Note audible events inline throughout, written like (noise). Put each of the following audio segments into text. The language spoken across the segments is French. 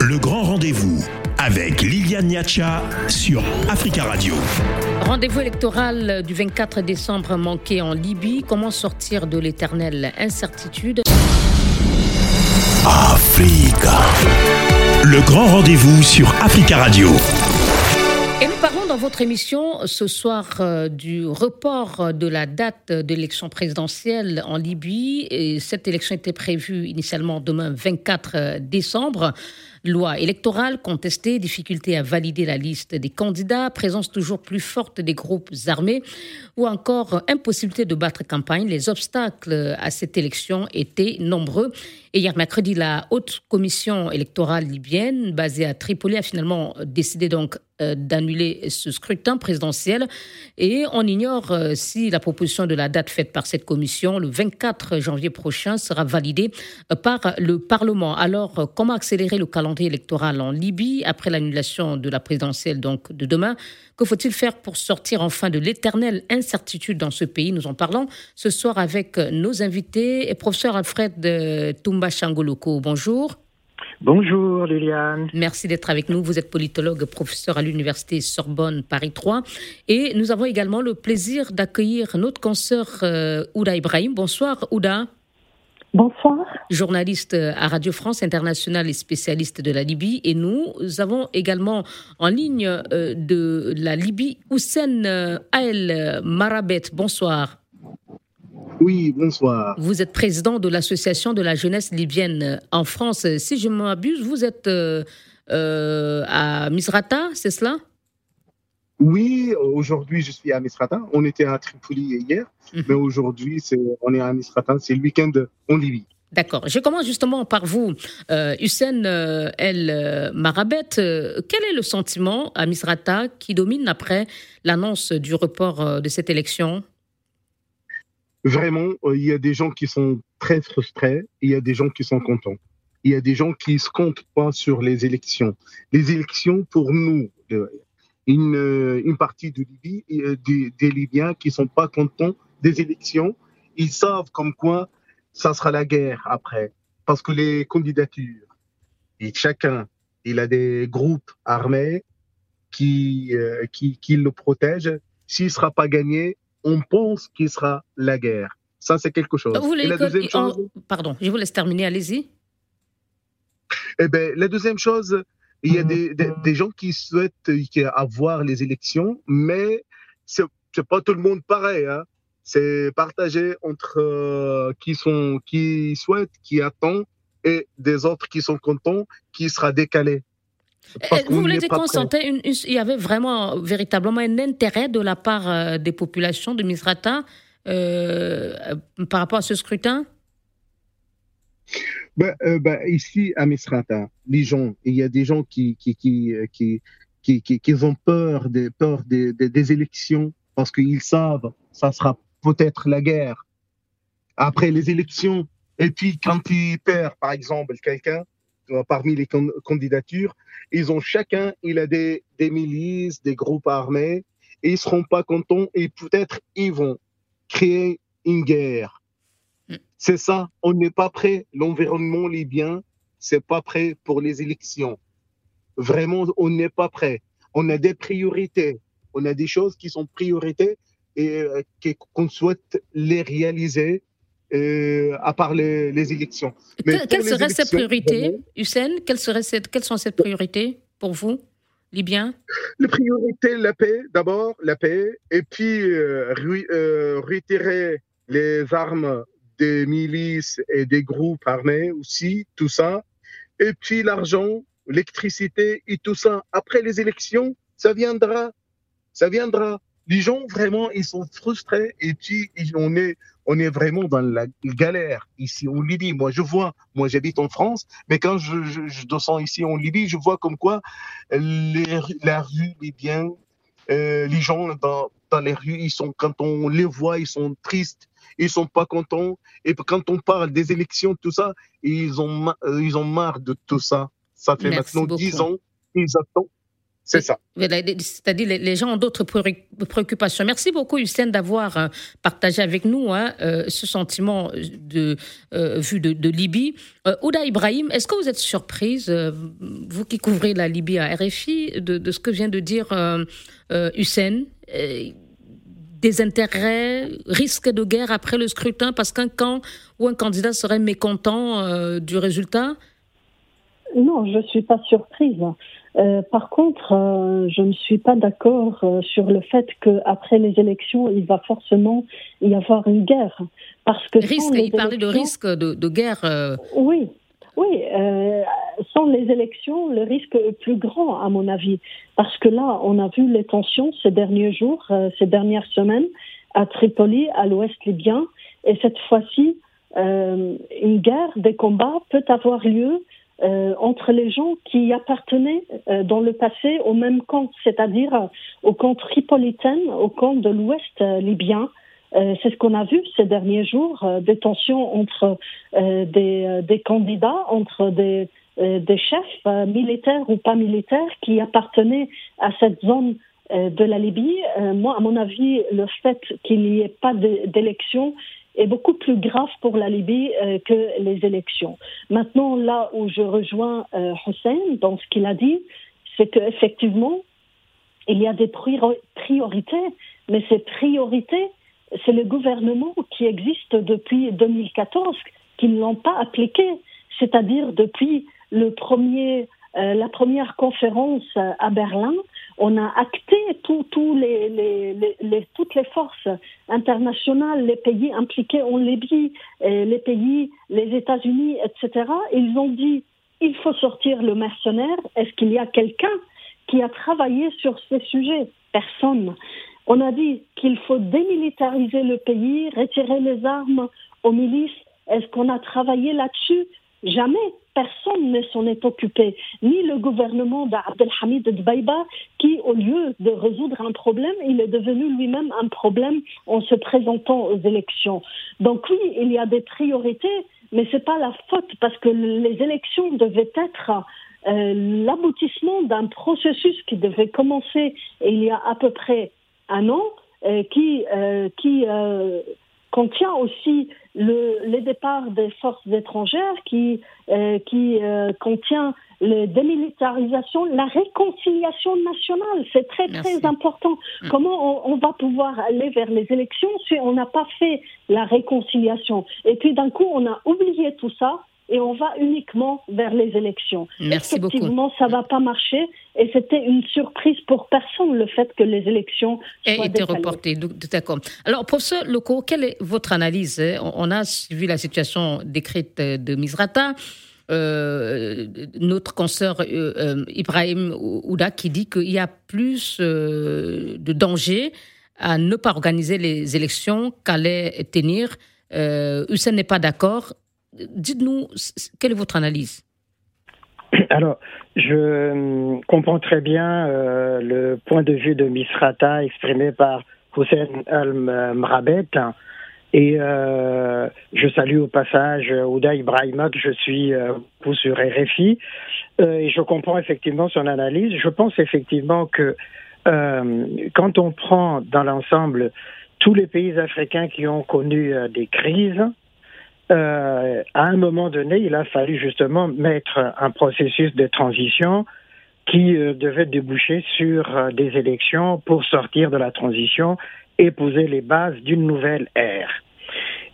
Le grand rendez-vous avec Liliane Niacha sur Africa Radio. Rendez-vous électoral du 24 décembre manqué en Libye. Comment sortir de l'éternelle incertitude? Africa. Le grand rendez-vous sur Africa Radio. Et nous parlons dans votre émission ce soir euh, du report de la date de l'élection présidentielle en Libye. Et cette élection était prévue initialement demain 24 décembre. Loi électorale contestée, difficulté à valider la liste des candidats, présence toujours plus forte des groupes armés ou encore impossibilité de battre campagne. Les obstacles à cette élection étaient nombreux. Et hier mercredi, la haute commission électorale libyenne, basée à Tripoli, a finalement décidé donc euh, d'annuler ce scrutin présidentiel. Et on ignore euh, si la proposition de la date faite par cette commission, le 24 janvier prochain, sera validée euh, par le Parlement. Alors, comment accélérer le calendrier électoral en Libye après l'annulation de la présidentielle donc de demain? Que faut-il faire pour sortir enfin de l'éternelle incertitude dans ce pays? Nous en parlons ce soir avec nos invités. Et professeur Alfred Toumba Changoloko, bonjour. Bonjour Liliane. Merci d'être avec nous. Vous êtes politologue, professeur à l'université Sorbonne Paris 3. Et nous avons également le plaisir d'accueillir notre consoeur euh, Ouda Ibrahim. Bonsoir Ouda. Bonsoir. Journaliste à Radio France Internationale et spécialiste de la Libye. Et nous avons également en ligne euh, de la Libye Houssen euh, Ael Marabet. Bonsoir. Oui, bonsoir. Vous êtes président de l'association de la jeunesse libyenne en France. Si je m'abuse, vous êtes euh, euh, à Misrata, c'est cela? Oui, aujourd'hui je suis à Misrata. On était à Tripoli hier, -hmm. mais aujourd'hui on est à Misrata. C'est le week-end en Libye. D'accord. Je commence justement par vous, euh, Hussein El Marabet. Quel est le sentiment à Misrata qui domine après l'annonce du report de cette élection? Vraiment, il y a des gens qui sont très frustrés, il y a des gens qui sont contents. Il y a des gens qui se comptent pas sur les élections. Les élections, pour nous, une, une partie de Libye, des, des Libyens qui ne sont pas contents des élections, ils savent comme quoi ça sera la guerre après. Parce que les candidatures, et chacun, il a des groupes armés qui, euh, qui, qui le protègent. S'il ne sera pas gagné, on pense qu'il sera la guerre. Ça, c'est quelque chose. Vous voulez la deuxième chose, pardon, je vous laisse terminer, allez-y. eh ben, la deuxième chose, il y a des, des, des gens qui souhaitent avoir les élections, mais c'est n'est pas tout le monde pareil. Hein. C'est partagé entre euh, qui, sont, qui souhaitent, qui attendent, et des autres qui sont contents, qui sera décalé. Vous voulez dire qu'on sentait une, il y avait vraiment, véritablement un intérêt de la part euh, des populations de Misrata euh, par rapport à ce scrutin? Ben, euh, ben, Ici, à Misrata, les gens, il y a des gens qui, qui, qui, qui, qui, qui, qui ont peur, des, peur des, des, des élections parce qu'ils savent ça sera peut-être la guerre après les élections. Et puis, quand ils perdent, par exemple, quelqu'un, parmi les candidatures, ils ont chacun, il a des, des milices, des groupes armés, et ils seront pas contents et peut-être ils vont créer une guerre. C'est ça, on n'est pas prêt. L'environnement libyen, c'est pas prêt pour les élections. Vraiment, on n'est pas prêt. On a des priorités. On a des choses qui sont priorités et qu'on souhaite les réaliser euh, à part les, les élections. Mais que, quelles seraient ces priorités, Hussein? Quelles, seraient cette, quelles sont ces priorités pour vous, Libyens Les priorités, la paix, d'abord, la paix, et puis euh, euh, retirer les armes des milices et des groupes armés aussi, tout ça, et puis l'argent, l'électricité et tout ça. Après les élections, ça viendra, ça viendra. Les gens, vraiment, ils sont frustrés et puis on est, on est vraiment dans la galère ici en Libye. Moi, je vois, moi j'habite en France, mais quand je, je, je, descends ici en Libye, je vois comme quoi les, la rue libyenne, euh, les gens dans, dans les rues, ils sont, quand on les voit, ils sont tristes, ils sont pas contents. Et quand on parle des élections, tout ça, ils ont, ils ont marre de tout ça. Ça fait Merci maintenant dix ans, ils attendent C'est ça. C'est-à-dire les, gens ont d'autres préoccupations. Merci beaucoup, Hussein, d'avoir euh, partagé avec nous hein, euh, ce sentiment de vue de, Libye. Ouda Ibrahim, est-ce que vous êtes surprise, vous qui couvrez la Libye à RFI, de, ce que vient de dire Hussein des intérêts, risque de guerre après le scrutin parce qu'un camp ou un candidat serait mécontent du résultat? Non, je ne suis pas surprise. Euh, par contre, euh, je ne suis pas d'accord euh, sur le fait qu'après les élections, il va forcément y avoir une guerre. Parce que risque, il parlait de risque de, guerre. Oui, oui. sans les élections, le risque est plus grand, à mon avis. Parce que là, on a vu les tensions ces derniers jours, ces dernières semaines, à Tripoli, à l'ouest libyen. Et cette fois-ci, une guerre, des combats peut avoir lieu euh, entre les gens qui appartenaient euh, dans le passé au même camp, c'est-à-dire euh, au camp tripolitain, au camp de l'ouest libyen. C'est ce qu'on a vu ces derniers jours, des tensions entre des, candidats, entre des, des chefs militaires ou pas militaires qui appartenaient à cette zone de la Libye. moi, à mon avis, le fait qu'il n'y ait pas d'élection est beaucoup plus grave pour la Libye euh, que les élections. Maintenant, là où je rejoins euh, Hussein dans ce qu'il a dit, c'est qu'effectivement, il y a des priorités, mais ces priorités, c'est le gouvernement qui existe depuis 2014 qui ne l'ont pas appliqué, c'est-à-dire depuis le premier euh, la première conférence à Berlin, on a acté les, toutes les forces internationales, les pays impliqués en Libye, les pays, les États-Unis, etc. Ils ont dit il faut sortir le mercenaire. Est-ce qu'il y a quelqu'un qui a travaillé sur ces sujets? Personne. On a dit qu'il faut démilitariser le pays, retirer les armes aux milices. Est-ce qu'on a travaillé là-dessus? Jamais personne ne s'en est occupé, ni le gouvernement d'Abdelhamid Dbaïba, qui, au lieu de résoudre un problème, il est devenu lui-même un problème en se présentant aux élections. Donc oui, il y a des priorités, mais ce n'est pas la faute, parce que les élections devaient être euh, l'aboutissement d'un processus qui devait commencer il y a à peu près un an, euh, qui, euh, qui contient aussi le, les départs des forces étrangères, qui, euh, qui euh, contient la démilitarisation, la réconciliation nationale. C'est très, très important. Mm. Comment on, on, va pouvoir aller vers les élections si on n'a pas fait la réconciliation? Et puis d'un coup, on a oublié tout ça et on va uniquement vers les élections. Merci Effectivement, ça va pas marcher et c'était une surprise pour personne le fait que les élections aient été reportées. D'accord. Alors, professeur Loco, quelle est votre analyse? On a suivi la situation décrite de Misrata. Euh, notre consoeur euh, euh, Ibrahim Ouda qui dit qu'il y a plus de danger à ne pas organiser les élections qu'à les tenir. Hussein n'est pas d'accord. Dites-nous, quelle est votre analyse? Alors, je comprends très bien euh, le point de vue de Misrata exprimé par Hussein Al-Mrabet. Et euh, je salue au passage Ouda Ibrahima, que je suis euh, sur RFI. et je comprends effectivement son analyse. Je pense effectivement que quand on prend dans l'ensemble tous les pays africains qui ont connu des crises, euh, à un moment donné, il a fallu justement mettre un processus de transition qui euh, devait déboucher sur euh, des élections pour sortir de la transition et poser les bases d'une nouvelle ère.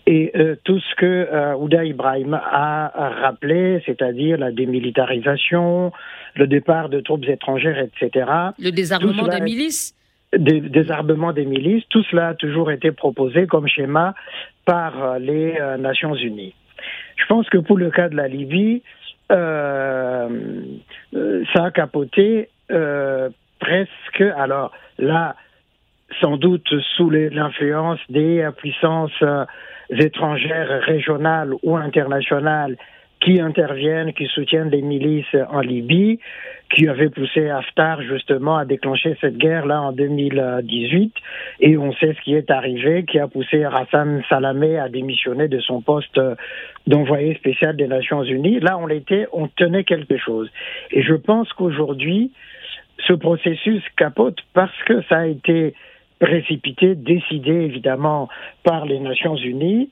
Et tout ce que Ouda Ibrahim a rappelé, c'est-à-dire la démilitarisation, le départ de troupes étrangères, etc. Le désarmement des milices des désarmement des milices, tout cela a toujours été proposé comme schéma par euh, les euh, Nations Unies. Je pense que pour le cas de la Libye, euh, ça a capoté presque, alors là, sans doute sous l'influence des puissances étrangères régionales ou internationales qui interviennent, qui soutiennent les milices en Libye, qui avaient poussé Haftar justement à déclencher cette guerre-là en 2018. Et on sait ce qui est arrivé, qui a poussé Hassan Salamé à démissionner de son poste d'envoyé spécial des Nations Unies. Là, on était, on tenait quelque chose. Et je pense qu'aujourd'hui, ce processus capote parce que ça a été précipité, décidé évidemment par les Nations Unies,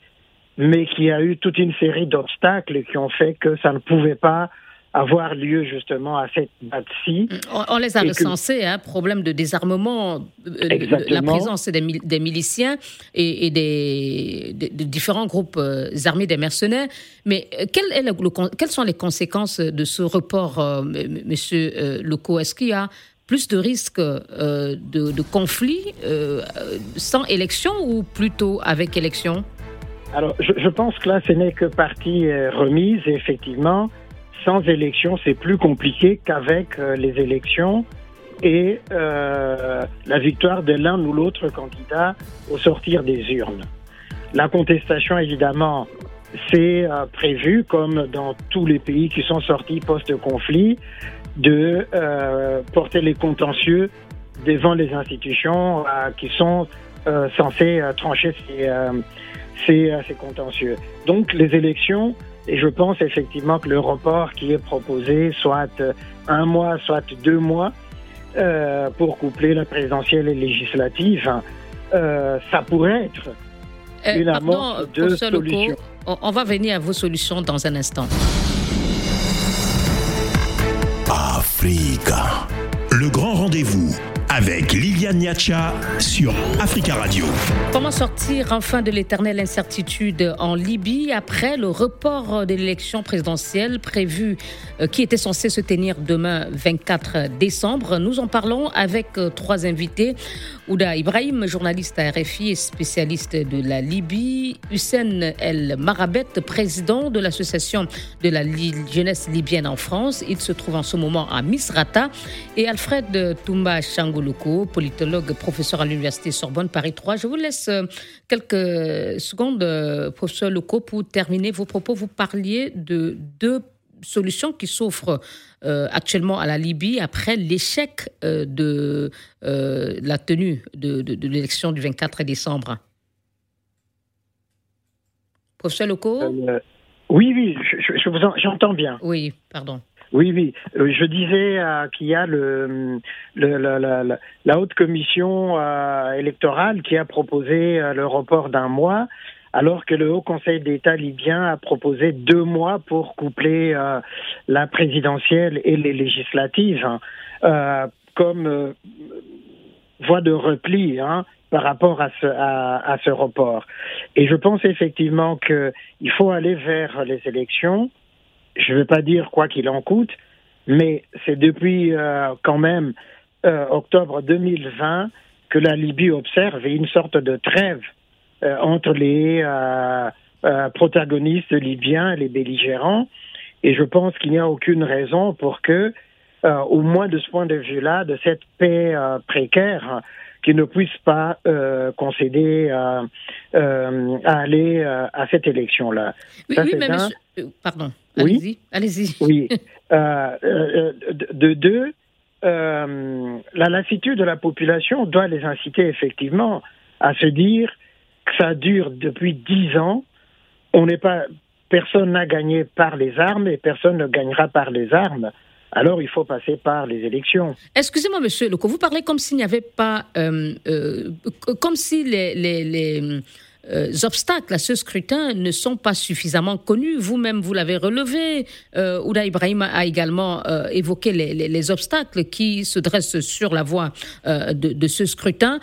mais qui a eu toute une série d'obstacles qui ont fait que ça ne pouvait pas avoir lieu justement à cette date-ci. On, les a recensés, hein, problème de désarmement, euh, la présence des, des miliciens et, des, différents groupes euh, armés des mercenaires. Mais euh, quel est le, quelles sont les conséquences de ce report, Monsieur Loco Est-ce qu'il y a plus de risques de, de conflits sans élection ou plutôt avec élection? Alors, je, je, pense que là, ce n'est que partie remise, effectivement sans élection, c'est plus compliqué qu'avec euh, les élections et euh, la victoire de l'un ou l'autre candidat au sortir des urnes. La contestation, évidemment, c'est euh, prévu, comme dans tous les pays qui sont sortis post-conflit, de porter les contentieux devant les institutions qui sont censées trancher ces, ces, ces contentieux. Donc les élections et je pense effectivement que le report qui est proposé, soit un mois, soit deux mois, euh, pour coupler la présidentielle et législative, euh, ça pourrait être euh, une amorce de solution. On va venir à vos solutions dans un instant. Africa. Le grand rendez-vous avec Liliane Niacha sur Africa Radio. Comment sortir enfin de l'éternelle incertitude en Libye après le report de l'élection présidentielle prévue euh, qui était censée se tenir demain 24 décembre? Nous en parlons avec euh, trois invités. Ouda Ibrahim, journaliste à RFI et spécialiste de la Libye. Hussein El Marabet, président de l'association de la jeunesse libyenne en France. Il se trouve en ce moment à Misrata. Et Alfred Toumba Changoloko, politologue, professeur à l'université Sorbonne Paris 3. Je vous laisse euh, quelques secondes, euh, professeur Loko, pour terminer vos propos. Vous parliez de deux solutions qui s'offrent euh, actuellement à la Libye après l'échec euh, de euh, la tenue de, l'élection du 24 décembre. Professeur Loco Oui, oui, je, j'entends bien. Oui, pardon. Oui, oui. Je disais qu'il y a le, la, haute commission électorale qui a proposé le report d'un mois alors que le Haut Conseil d'État libyen a proposé deux mois pour coupler euh, la présidentielle et les législatives hein, euh, comme euh, voie de repli hein, par rapport à ce, à, ce report. Et je pense effectivement qu'il faut aller vers les élections. Je ne veux pas dire quoi qu'il en coûte, mais c'est depuis quand même octobre 2020 que la Libye observe une sorte de trêve euh, entre les euh, euh, protagonistes libyens et les belligérants. Et je pense qu'il n'y a aucune raison pour que, au moins de ce point de vue-là, de cette paix précaire, qui ne puisse pas concéder à aller à cette élation-là. Oui, oui mais monsieur... Pardon. Allez-y. Oui. (laughs) de deux, la lassitude de la population doit les inciter effectivement à se dire ça dure depuis dix ans. On n'est pas, personne n'a gagné par les armes et personne ne gagnera par les armes. Alors il faut passer par les élections. Excusez-moi, Monsieur Leco, vous parlez comme s'il n'y avait pas, euh, euh, comme si les, euh, obstacles à ce scrutin ne sont pas suffisamment connus. Vous-même, vous, l'avez relevé. Ouda Ibrahim a également évoqué les, obstacles qui se dressent sur la voie de, ce scrutin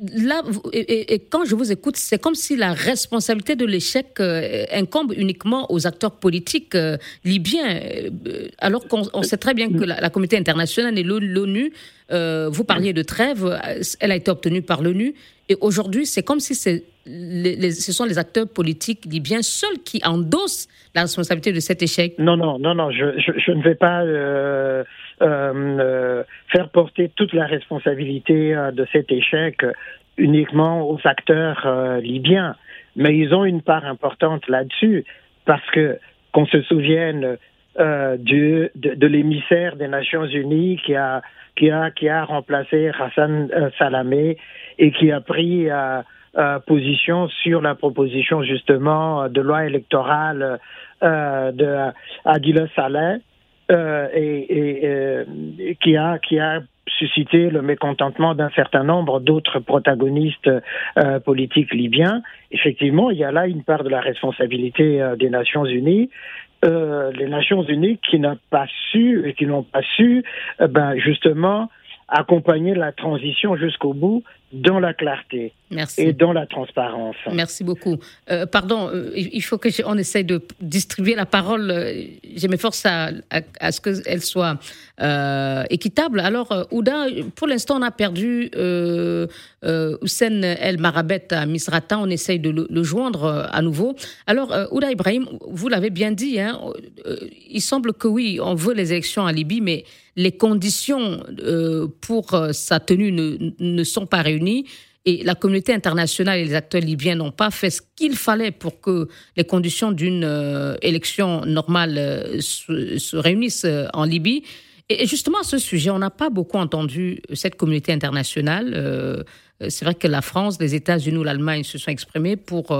là, et, quand je vous écoute, c'est comme si la responsabilité de l'échec euh, incombe uniquement aux acteurs politiques euh, libyens, euh, alors qu'on sait très bien que la, communauté internationale et l'ONU, vous parliez de trêve, elle a été obtenue par l'ONU, et aujourd'hui, c'est comme si ce sont les acteurs politiques libyens seuls qui endossent la responsabilité de cet échec. Non, non, non, non, je, ne vais pas euh, faire porter toute la responsabilité euh, de cet échec uniquement aux acteurs euh, libyens. Mais ils ont une part importante là-dessus, parce que qu'on se souvienne du, de, l'émissaire des Nations Unies qui a, qui a, qui a remplacé Hassan Salamé et qui a pris position sur la proposition justement de loi électorale de Adila Saleh et, qui a qui a suscité le mécontentement d'un certain nombre d'autres protagonistes politiques libyens. Effectivement, il y a là une part de la responsabilité des Nations Unies. Les Nations Unies qui n'ont pas su et qui n'ont pas su, ben justement, accompagner la transition jusqu'au bout dans la clarté et dans la transparence. Merci beaucoup. Euh, pardon, euh, il faut que on essaye de distribuer la parole. Euh, je m'efforce à, à, ce qu'elle soit équitable. Alors, Ouda, pour l'instant, on a perdu Hussein El Marabet à Misrata. On essaye de le, joindre à nouveau. Alors, Ouda Ibrahim, vous l'avez bien dit, hein, il semble que oui, on veut les élections en Libye, mais les conditions pour sa tenue ne, ne sont pas réunies et la communauté internationale et les acteurs libyens n'ont pas fait ce qu'il fallait pour que les conditions d'une euh, élection normale euh, se, réunissent euh, en Libye. Et justement, à ce sujet, on n'a pas beaucoup entendu cette communauté internationale. c'est vrai que la France, les États-Unis ou l'Allemagne se sont exprimés pour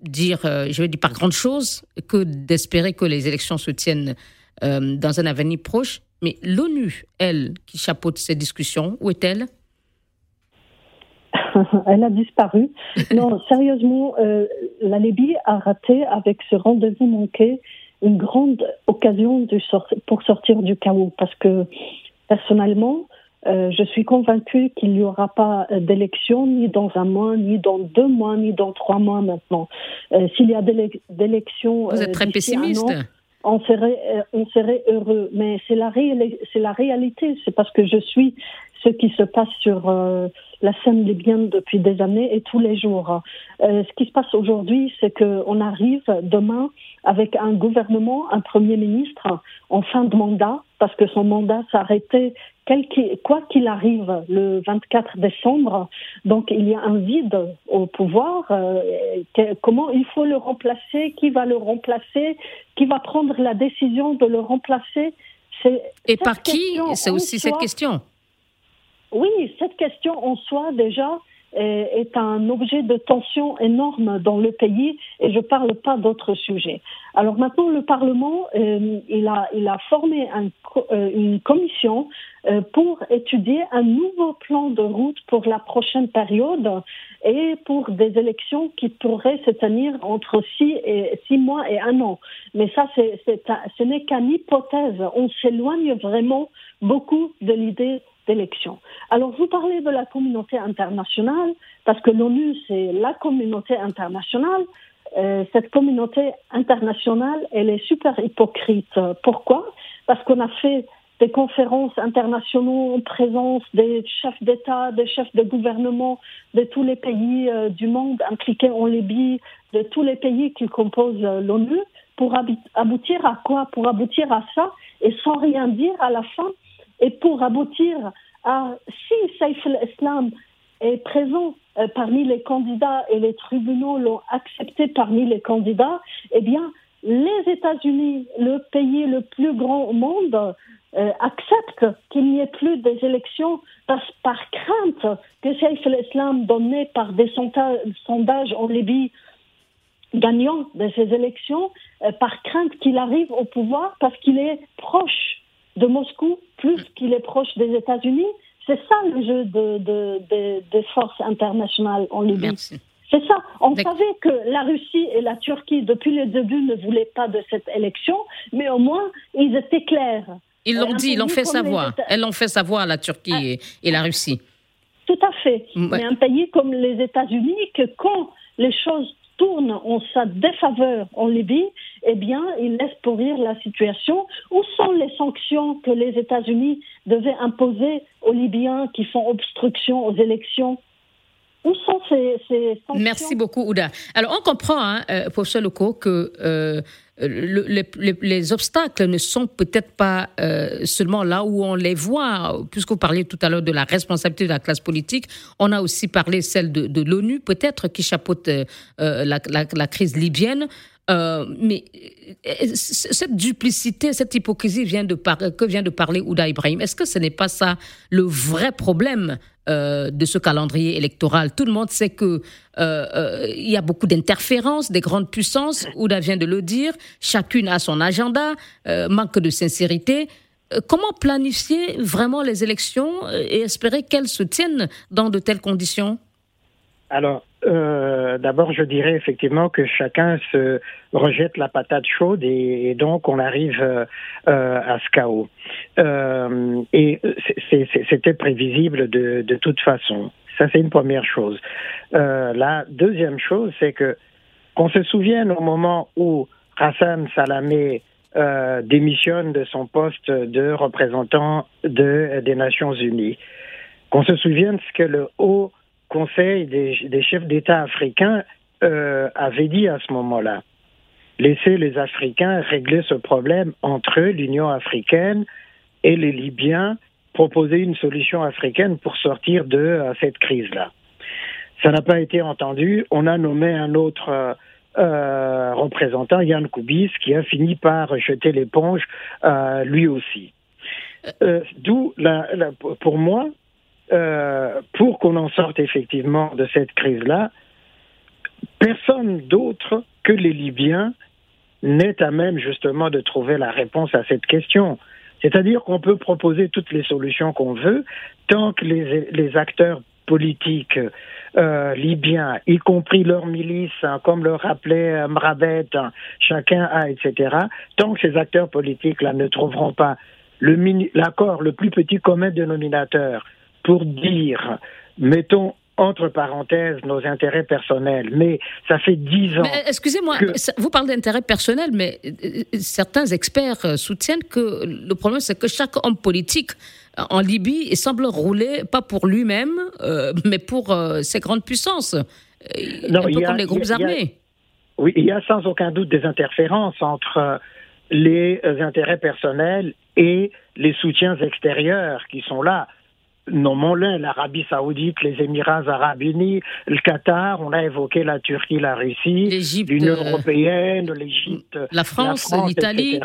dire, je vais dire par grande chose, que d'espérer que les élections se tiennent dans un avenir proche. Mais l'ONU, elle, qui chapeaute ces discussions, où est-elle? (laughs) elle a disparu. Non, sérieusement, euh, la Libye a raté avec ce rendez-vous manqué une grande occasion de pour sortir du chaos parce que personnellement, euh, je suis convaincue qu'il n'y aura pas d'élection ni dans un mois, ni dans deux mois, ni dans trois mois maintenant. Euh, s'il y a des élections. Vous êtes très pessimiste. on serait, on serait heureux. Mais c'est la, réalité. C'est parce que je suis ce qui se passe sur euh, la scène libyenne depuis des années et tous les jours. Euh, ce qui se passe aujourd'hui, c'est qu'on arrive demain avec un gouvernement, un premier ministre en fin de mandat, parce que son mandat s'arrêtait quoi qu'il arrive le 24 décembre. Donc il y a un vide au pouvoir. Euh, comment il faut le remplacer Qui va le remplacer Qui va prendre la décision de le remplacer? Et par qui? C'est aussi cette question. Oui, cette question en soi déjà est un objet de tension énorme dans le pays et je ne parle pas d'autres sujets. Alors maintenant, le Parlement, euh, il, a, il a formé un, euh, une commission euh, pour étudier un nouveau plan de route pour la prochaine période et pour des élections qui pourraient se tenir entre six, et, six mois et un an. Mais ça, c'est, ce n'est qu'une hypothèse. On s'éloigne vraiment beaucoup de l'idée Alors, vous parlez de la communauté internationale, parce que l'ONU, c'est la communauté internationale. Euh, cette communauté internationale, elle est super hypocrite. Pourquoi? Parce qu'on a fait des conférences internationales en présence des chefs d'État, des chefs de gouvernement de tous les pays euh, du monde impliqués en Libye, de tous les pays qui composent euh, l'ONU, pour aboutir à quoi? Pour aboutir à ça, et sans rien dire à la fin, et pour aboutir à si Saif al-Islam est présent euh, parmi les candidats et les tribunaux l'ont accepté parmi les candidats, eh bien, les États-Unis, le pays le plus grand au monde, euh, acceptent qu'il n'y ait plus des élections par, par crainte que Saif al-Islam, donné par des sondages en Libye, gagnant de ces élections, euh, par crainte qu'il arrive au pouvoir parce qu'il est proche de Moscou plus qu'il est proche des États-Unis. C'est ça le jeu de, des forces internationales en Libye. C'est ça. On savait que la Russie et la Turquie, depuis le début, ne voulaient pas de cette élection, mais au moins, ils étaient clairs. Ils l'ont dit, ils l'ont fait savoir. Elles l'ont fait savoir, la Turquie ah. et, la Russie. Tout à fait. Mais un pays comme les États-Unis, que quand les choses tourne en sa défaveur en Libye, eh bien, il laisse pourrir la situation. Où sont les sanctions que les États-Unis devaient imposer aux Libyens qui font obstruction aux élections où sont ces, sanctions? Merci beaucoup, Ouda. Alors, on comprend, hein, euh, professeur Leco, que euh, les, obstacles ne sont peut-être pas euh, seulement là où on les voit, puisque vous parliez tout à l'heure de la responsabilité de la classe politique, on a aussi parlé celle de, l'ONU, peut-être, qui chapeaute euh, la, crise libyenne. Mais cette duplicité, cette hypocrisie vient de que vient de parler Ouda Ibrahim, est-ce que ce n'est pas ça le vrai problème de ce calendrier électoral? Tout le monde sait que il y a beaucoup d'interférences des grandes puissances. Ouda vient de le dire. Chacune a son agenda, manque de sincérité. Euh, comment planifier vraiment les élections euh, et espérer qu'elles se tiennent dans de telles conditions? Alors, euh, d'abord, je dirais effectivement que chacun se rejette la patate chaude et, donc on arrive à ce chaos. et c'était prévisible de, de, toute façon. Ça, c'est une première chose. la deuxième chose, c'est que qu'on se souvienne au moment où Hassan Salamé euh, démissionne de son poste de représentant de, des Nations Unies. Qu'on se souvienne ce que le Haut Conseil des, chefs d'État africains euh, avait dit à ce moment-là. Laisser les Africains régler ce problème entre eux, l'Union africaine et les Libyens, proposer une solution africaine pour sortir de euh, cette crise-là. Ça n'a pas été entendu. On a nommé un autre euh, représentant, Yann Koubis, qui a fini par jeter l'éponge lui aussi. D'où, pour moi, pour qu'on en sorte effectivement de cette crise-là, personne d'autre que les Libyens n'est à même justement de trouver la réponse à cette question. C'est-à-dire qu'on peut proposer toutes les solutions qu'on veut, tant que les, les acteurs politiques euh, libyens, y compris leurs milices, hein, comme le rappelait euh, Mrabet, hein, chacun a, etc., tant que ces acteurs politiques-là ne trouveront pas l'accord, le, plus petit commun dénominateur pour dire, mettons entre parenthèses nos intérêts personnels. Mais ça fait dix ans. Excusez-moi, vous parlez d'intérêts personnels, mais euh, certains experts soutiennent que le problème, c'est que chaque homme politique en Libye, semble rouler pas pour lui-même, euh, mais pour euh, ses grandes puissances, euh, un peu comme les groupes armés. oui, il y a sans aucun doute des interférences entre les intérêts personnels et les soutiens extérieurs qui sont là. Nommons-les, l'Arabie saoudite, les Émirats arabes unis, le Qatar, on a évoqué la Turquie, la Russie, l'Union européenne, l'Égypte, la France, l'Italie.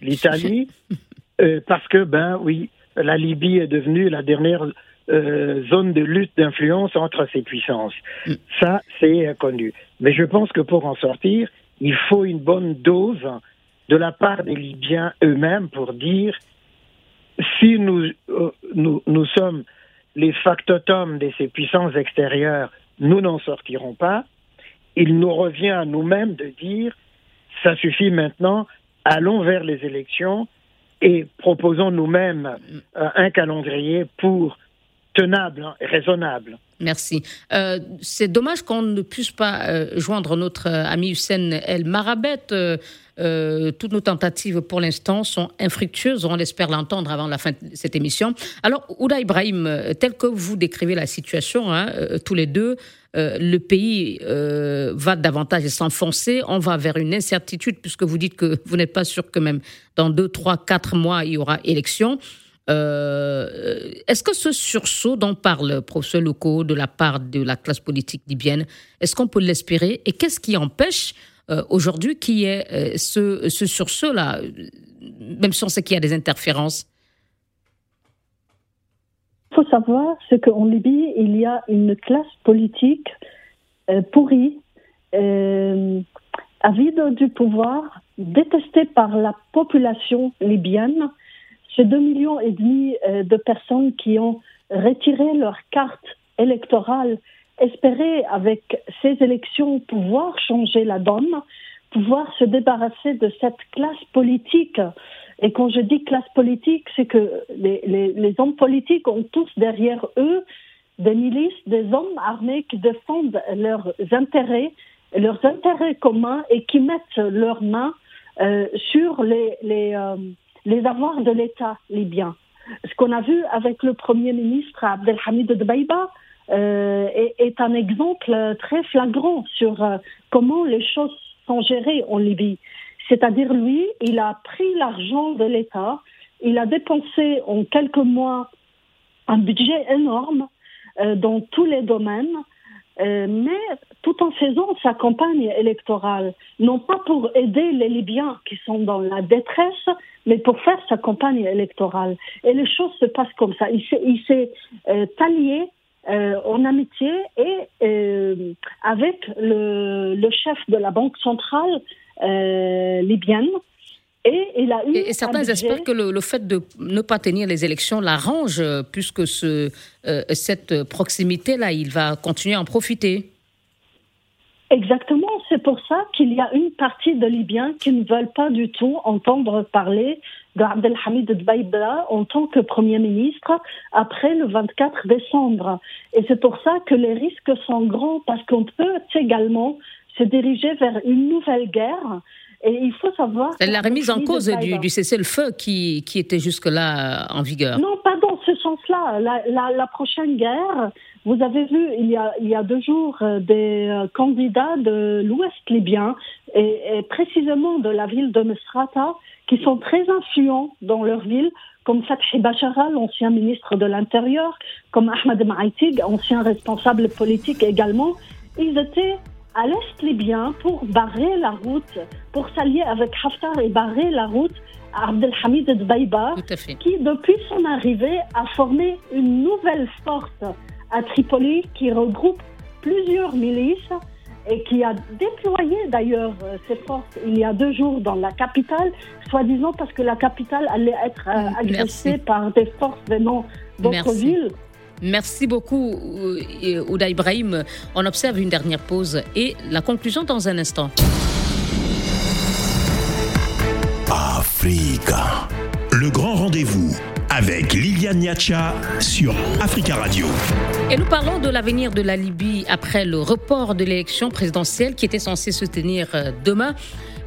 L'Italie, (laughs) parce que, ben oui, la Libye est devenue la dernière euh, zone de lutte d'influence entre ces puissances. Mm. Ça, c'est connu. Mais je pense que pour en sortir, il faut une bonne dose de la part des Libyens eux-mêmes pour dire si nous, euh, nous, nous sommes les factotums de ces puissances extérieures, nous n'en sortirons pas. Il nous revient à nous-mêmes de dire ça suffit maintenant, allons vers les élections et proposons nous-mêmes euh, un calendrier pour tenable et raisonnable. Merci. Euh, c'est dommage qu'on ne puisse pas joindre notre ami Hussein El Marabet. Toutes nos tentatives pour l'instant sont infructueuses. On espère l'entendre avant la fin de cette émission. Alors, Ouda Ibrahim, tel que vous décrivez la situation, hein, tous les deux, euh, le pays euh, va davantage s'enfoncer, on va vers une incertitude, puisque vous dites que vous n'êtes pas sûr que même dans deux, trois, quatre mois, il y aura élection. Euh, est-ce que ce sursaut dont parle le professeur Locaux de la part de la classe politique libyenne, est-ce qu'on peut l'espérer? Et qu'est-ce qui empêche aujourd'hui qu'il y ait ce, ce sursaut-là, même si on sait qu'il y a des interférences faut savoir, c'est qu'en Libye, il y a une classe politique euh, pourrie, euh, avide du pouvoir, détestée par la population libyenne. C'est deux millions et demi euh, de personnes qui ont retiré leur carte électorale, espéraient avec ces élections pouvoir changer la donne, pouvoir se débarrasser de cette classe politique et quand je dis classe politique, c'est que les, hommes politiques ont tous derrière eux des milices, des hommes armés qui défendent leurs intérêts, leurs intérêts communs et qui mettent leurs mains euh, sur les, euh, les avoirs de l'État libyen. Ce qu'on a vu avec le Premier ministre Abdelhamid Dbaïba est, est, un exemple très flagrant sur euh, comment les choses sont gérées en Libye. C'est-à-dire, lui, il a pris l'argent de l'État, il a dépensé en quelques mois un budget énorme euh, dans tous les domaines. euh, mais tout en faisant sa campagne électorale, non pas pour aider les Libyens qui sont dans la détresse, mais pour faire sa campagne électorale. Et les choses se passent comme ça. Il s'est euh, allié euh, en amitié et euh, avec le, le, chef de la Banque centrale libyenne, et, il a eu et, certains espèrent que le, fait de ne pas tenir les élections l'arrange, euh, puisque ce, euh, cette proximité-là, il va continuer à en profiter. Exactement, c'est pour ça qu'il y a une partie de Libyens qui ne veulent pas du tout entendre parler d'Abdelhamid Dbaïbla en tant que Premier ministre après le 24 décembre. Et c'est pour ça que les risques sont grands parce qu'on peut également se diriger vers une nouvelle guerre et il faut savoir. La remise en cause du, du cessez-le-feu qui, qui était jusque-là en vigueur. Non, pas dans ce sens-là. La, la, la, prochaine guerre, vous avez vu, il y a, il y a deux jours, euh, des euh, candidats de l'Ouest libyen, et, et, précisément de la ville de Misrata, qui sont très influents dans leur ville, comme Fathi Bachara, l'ancien ministre de l'Intérieur, comme Ahmed Maïtig, ancien responsable politique également. Ils étaient à l'est libyen pour barrer la route, pour s'allier avec Haftar et barrer la route à Abdelhamid Dbaïba, qui, depuis son arrivée, a formé une nouvelle force à Tripoli qui regroupe plusieurs milices et qui a déployé d'ailleurs euh, ses forces il y a deux jours dans la capitale, soi-disant parce que la capitale allait être euh, agressée par des forces venant d'autres villes. Merci beaucoup, euh, Ouda Ibrahim. On observe une dernière pause et la conclusion dans un instant. Africa. Le grand rendez-vous avec Liliane Niacha sur Africa Radio. Et nous parlons de l'avenir de la Libye après le report de l'élection présidentielle qui était censée se tenir euh, demain.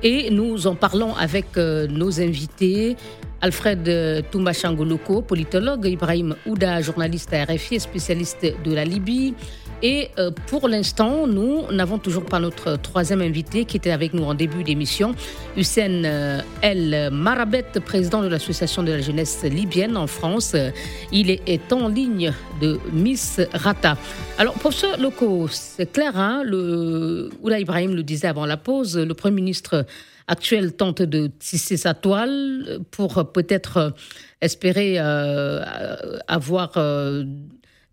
Et nous en parlons avec euh, nos invités. Alfred Toumbachangoloko, politologue, Ibrahim Ouda, journaliste à RFI spécialiste de la Libye. Et euh, pour l'instant, nous n'avons toujours pas notre troisième invité qui était avec nous en début d'émission, Hussein euh, El Marabet, président de l'Association de la jeunesse libyenne en France. Il est en ligne de Miss Rata. Alors, professeur Loco, c'est clair, hein, Ouda Ibrahim le disait avant la pause, le Premier ministre actuelle tente de tisser sa toile pour peut-être espérer euh, avoir euh,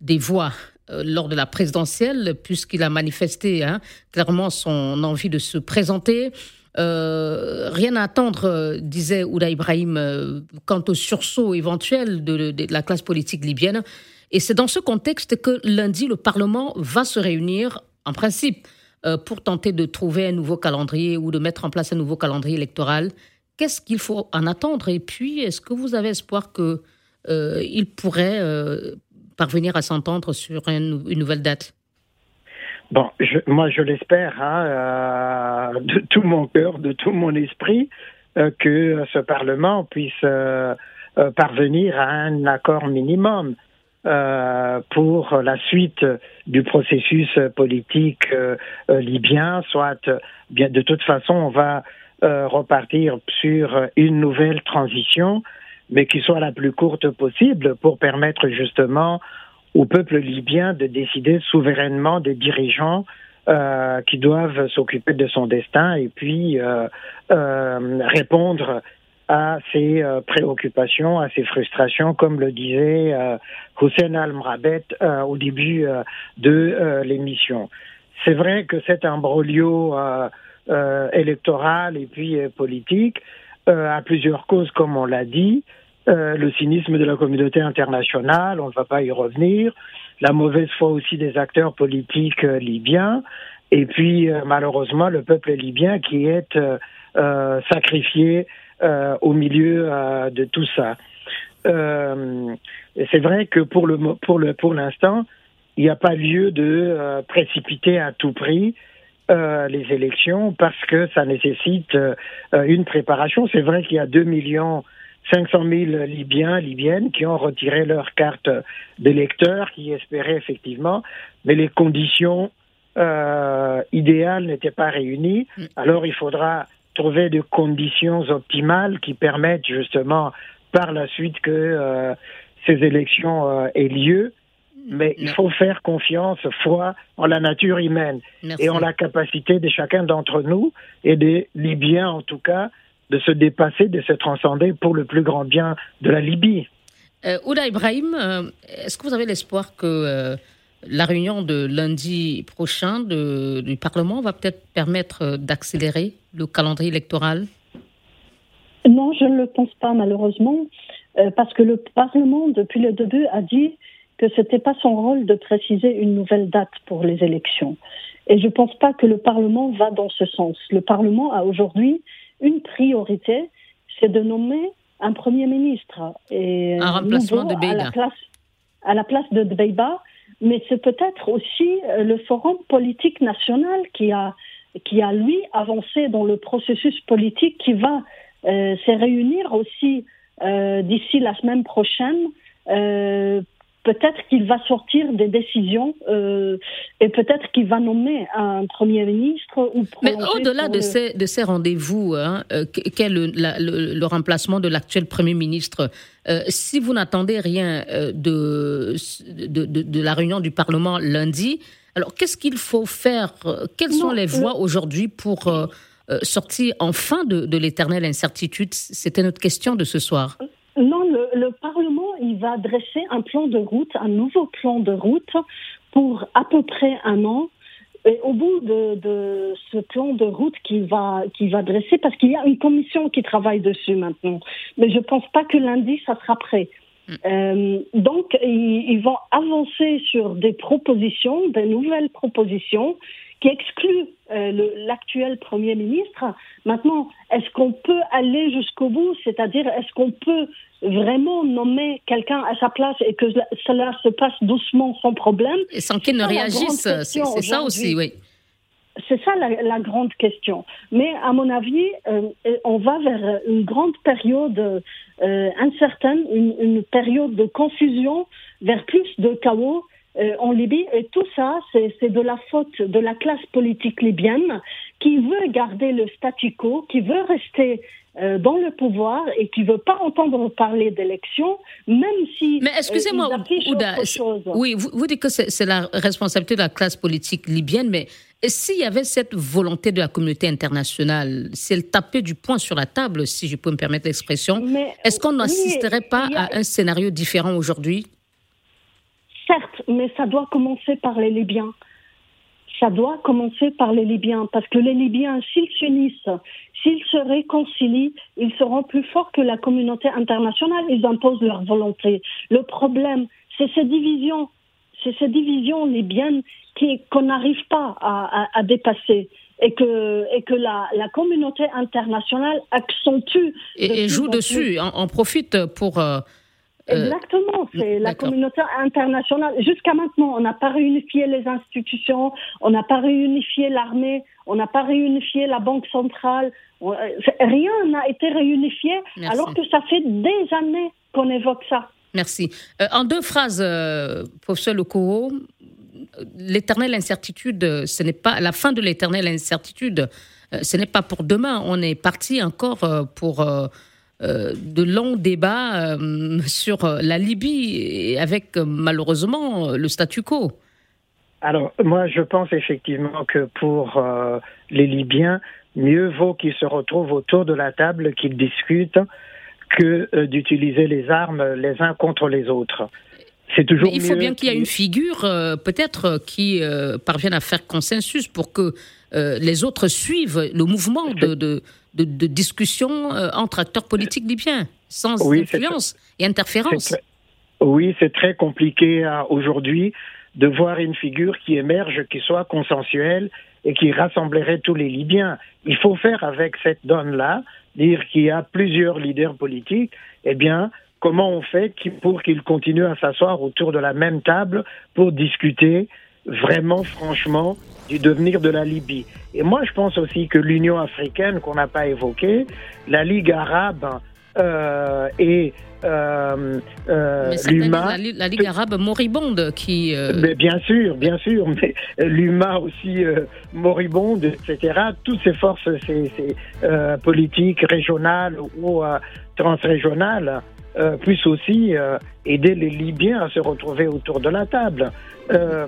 des voix euh, lors de la présidentielle, puisqu'il a manifesté hein, clairement son envie de se présenter. rien à attendre, disait Ouda Ibrahim, quant au sursaut éventuel de, la classe politique libyenne. Et c'est dans ce contexte que lundi, le Parlement va se réunir, en principe, euh, pour tenter de trouver un nouveau calendrier ou de mettre en place un nouveau calendrier électoral. Qu'est-ce qu'il faut en attendre? Et puis, est-ce que vous avez espoir qu'il euh, pourrait euh, parvenir à s'entendre sur une, nouvelle date? Bon, moi je l'espère hein, de tout mon cœur, de tout mon esprit, que ce Parlement puisse parvenir à un accord minimum. Euh, pour la suite du processus politique euh, euh, libyen, soit bien de toute façon on va repartir sur une nouvelle transition, mais qui soit la plus courte possible pour permettre justement au peuple libyen de décider souverainement des dirigeants qui doivent s'occuper de son destin et puis répondre à ses euh, préoccupations, à ses frustrations, comme le disait euh, Hussein Al-Mrabet euh, au début de l'émission. C'est vrai que cet imbroglio électoral et puis politique a plusieurs causes, comme on l'a dit. le cynisme de la communauté internationale, on ne va pas y revenir, la mauvaise foi aussi des acteurs politiques libyens, et puis malheureusement le peuple libyen qui est sacrifié euh, au milieu euh, de tout ça. Euh, c'est vrai que pour le pour le pour l'instant, il n'y a pas lieu de précipiter à tout prix les élections parce que ça nécessite une préparation. C'est vrai qu'il y a 2 millions 500 000 Libyens, Libyennes qui ont retiré leur carte d'électeur, qui espéraient effectivement, mais les conditions euh, idéales n'étaient pas réunies. Mm. Alors il faudra trouver des conditions optimales qui permettent justement par la suite que euh, ces élections euh, aient lieu. mais il faut faire confiance, foi en la nature humaine et en la capacité de chacun d'entre nous et des Libyens en tout cas de se dépasser, de se transcender pour le plus grand bien de la Libye. Euh, Ouda Ibrahim, euh, est-ce que vous avez l'espoir que la réunion de lundi prochain du Parlement va peut-être permettre euh, d'accélérer le calendrier électoral? Non, je ne le pense pas malheureusement, parce que le Parlement, depuis le début, a dit que ce n'était pas son rôle de préciser une nouvelle date pour les élections. Et je ne pense pas que le Parlement va dans ce sens. Le Parlement a aujourd'hui une priorité, c'est de nommer un Premier ministre. Et un remplacement de Beiba. À la place, à la place de Beiba, mais c'est peut-être aussi euh, le Forum politique national qui a, qui a, lui, avancé dans le processus politique qui va euh, se réunir aussi euh, d'ici la semaine prochaine euh, peut-être qu'il va sortir des décisions euh, et peut-être qu'il va nommer un Premier ministre. Ou Mais au-delà de, ces, de ces rendez-vous, hein, euh, quel est le, remplacement de l'actuel Premier ministre euh, Si vous n'attendez rien de, de, de, la réunion du Parlement lundi, alors qu'est-ce qu'il faut faire Quelles sont les voies aujourd'hui pour sortir enfin de, l'éternelle incertitude? C'était notre question de ce soir. Non, le, va dresser un plan de route, un nouveau plan de route pour à peu près un an. Et au bout de, ce plan de route qu'il va, qui va dresser, parce qu'il y a une commission qui travaille dessus maintenant, mais je ne pense pas que lundi, ça sera prêt. Mm. Euh, donc, ils, vont avancer sur des propositions, des nouvelles propositions qui excluent euh, l'actuel Premier ministre. Maintenant, est-ce qu'on peut aller jusqu'au bout? C'est-à-dire, est-ce qu'on peut vraiment nommer quelqu'un à sa place et que cela se passe doucement, sans problème Et sans qu'il ne réagisse, c'est ça aussi, oui. C'est ça la, grande question. Mais à mon avis, euh, on va vers une grande période euh, incertaine, une, une, période de confusion, vers plus de chaos euh, en Libye. Et tout ça, c'est de la faute de la classe politique libyenne qui veut garder le statu quo, qui veut rester euh, dans le pouvoir et qui veut pas entendre parler d'élections, même si. Mais excusez-moi, euh, Ouda, oui, vous, vous, dites que c'est la responsabilité de la classe politique libyenne, mais s'il y avait cette volonté de la communauté internationale, si elle tapait du poing sur la table, si je peux me permettre l'expression, est-ce qu'on n'assisterait pas à un scénario différent aujourd'hui? Certes, mais ça doit commencer par les Libyens. Ça doit commencer par les Libyens, parce que les Libyens, s'ils s'unissent, s'ils se réconcilient, ils seront plus forts que la communauté internationale. Ils imposent leur volonté. Le problème, c'est ces divisions, c'est ces divisions libyennes qu'on n'arrive pas à, dépasser et que, et que la, communauté internationale accentue. Et, joue dessus, en, profite pour euh, Exactement, c'est la communauté internationale. Jusqu'à maintenant, on n'a pas réunifié les institutions, on n'a pas réunifié l'armée, on n'a pas réunifié la banque centrale. Euh, rien n'a été réunifié, alors que ça fait des années qu'on évoque ça. Merci. Euh, en deux phrases, professeur Lokoro, l'éternelle incertitude, ce n'est pas la fin de l'éternelle incertitude. ce n'est pas pour demain. On est parti encore pour euh, de longs débats euh, sur la Libye, avec euh, malheureusement le statu quo. Alors, moi, je pense effectivement que pour les Libyens, mieux vaut qu'ils se retrouvent autour de la table, qu'ils discutent, que d'utiliser les armes les uns contre les autres. C'est toujours. il faut bien qu'il y ait une figure, peut-être, qui parvienne à faire consensus pour que les autres suivent le mouvement de, de, discussion euh, entre acteurs politiques libyens, sans influence et interférence. oui, c'est très compliqué euh, aujourd'hui de voir une figure qui émerge, qui soit consensuelle et qui rassemblerait tous les Libyens. Il faut faire avec cette donne-là, dire qu'il y a plusieurs leaders politiques, eh bien, comment on fait pour qu'ils continuent à s'asseoir autour de la même table pour discuter vraiment franchement du devenir de la Libye. Et moi, je pense aussi que l'Union africaine, qu'on n'a pas évoquée, la Ligue arabe euh, et euh, euh, l'UMA. La, Ligue arabe moribonde qui. Mais bien sûr, bien sûr, mais l'UMA aussi moribonde, etc. Toutes ces forces ces, ces politiques régionales ou transrégionales puisse aussi aider les Libyens à se retrouver autour de la table.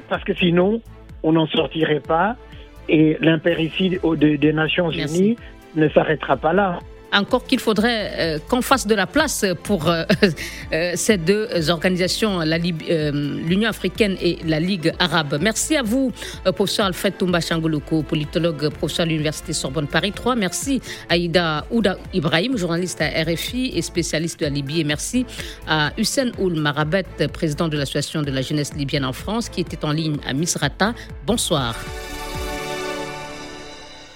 parce que sinon, on n'en sortirait pas et l'impéricide des Nations Unies ne s'arrêtera pas là encore qu'il faudrait euh, qu'on fasse de la place pour euh, (laughs) euh, ces deux organisations, l'Union africaine et la Ligue arabe. Merci à vous, professeur Alfred Toumba Changoloko, politologue, professeur à l'Université Sorbonne Paris 3. Merci à Ida Ouda Ibrahim, journaliste à RFI et spécialiste de la Libye. Et merci à Hussein Oul Marabet, président de l'Association de la jeunesse libyenne en France, qui était en ligne à Misrata. Bonsoir.